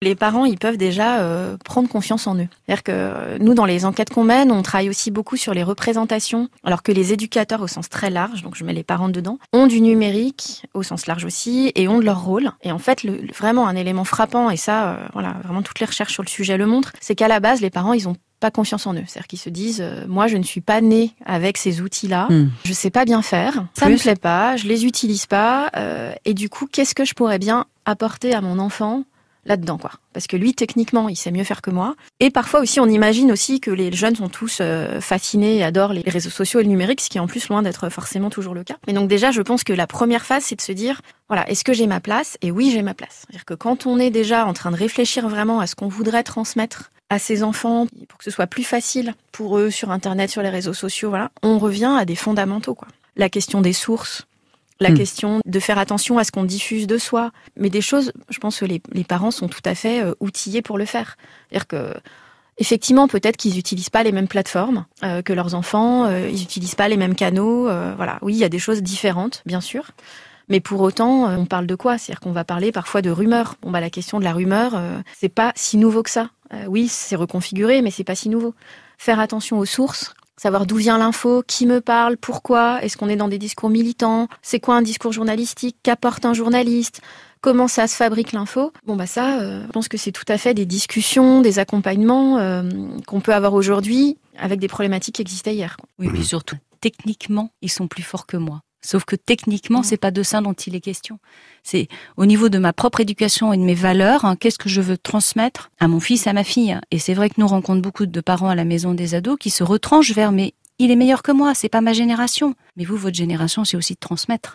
Les parents, ils peuvent déjà euh, prendre confiance en eux. C'est-à-dire que euh, nous, dans les enquêtes qu'on mène, on travaille aussi beaucoup sur les représentations, alors que les éducateurs, au sens très large, donc je mets les parents dedans, ont du numérique au sens large aussi et ont de leur rôle. Et en fait, le, vraiment un élément frappant, et ça, euh, voilà, vraiment toutes les recherches sur le sujet le montrent, c'est qu'à la base, les parents, ils ont pas confiance en eux. C'est-à-dire qu'ils se disent, moi, je ne suis pas né avec ces outils-là, hmm. je sais pas bien faire, ça ne me plaît pas, je les utilise pas, et du coup, qu'est-ce que je pourrais bien apporter à mon enfant là-dedans, quoi. Parce que lui, techniquement, il sait mieux faire que moi. Et parfois aussi, on imagine aussi que les jeunes sont tous euh, fascinés et adorent les réseaux sociaux et le numérique, ce qui est en plus loin d'être forcément toujours le cas. Mais donc déjà, je pense que la première phase, c'est de se dire, voilà, est-ce que j'ai ma place? Et oui, j'ai ma place. C'est-à-dire que quand on est déjà en train de réfléchir vraiment à ce qu'on voudrait transmettre à ses enfants pour que ce soit plus facile pour eux sur Internet, sur les réseaux sociaux, voilà, on revient à des fondamentaux, quoi. La question des sources, la hmm. question de faire attention à ce qu'on diffuse de soi. Mais des choses, je pense que les, parents sont tout à fait euh, outillés pour le faire. C'est-à-dire que Effectivement, peut-être qu'ils n'utilisent pas les mêmes plateformes euh, que leurs enfants, euh, ils n'utilisent pas les mêmes canaux. voilà, oui, il y a des choses différentes, bien sûr. Mais pour autant, on parle de quoi? C'est-à-dire qu'on va parler parfois de rumeurs. Bon, bah la question de la rumeur, c'est pas si nouveau que ça. oui, c'est reconfiguré, mais c'est pas si nouveau. Faire attention aux sources, savoir d'où vient l'info, qui me parle, pourquoi, est-ce qu'on est dans des discours militants, c'est quoi un discours journalistique, qu'apporte un journaliste, comment ça se fabrique l'info. Bon bah ça, euh, je pense que c'est tout à fait des discussions, des accompagnements euh, qu'on peut avoir aujourd'hui avec des problématiques qui existaient hier. Oui, puis surtout techniquement, ils sont plus forts que moi. Sauf que techniquement, c'est pas de ça dont il est question. C'est au niveau de ma propre éducation et de mes valeurs, hein, qu'est-ce que je veux transmettre à mon fils, à ma fille? Et c'est vrai que nous rencontrons beaucoup de parents à la maison des ados qui se retranchent vers mais il est meilleur que moi, c'est pas ma génération. Mais vous, votre génération, c'est aussi de transmettre.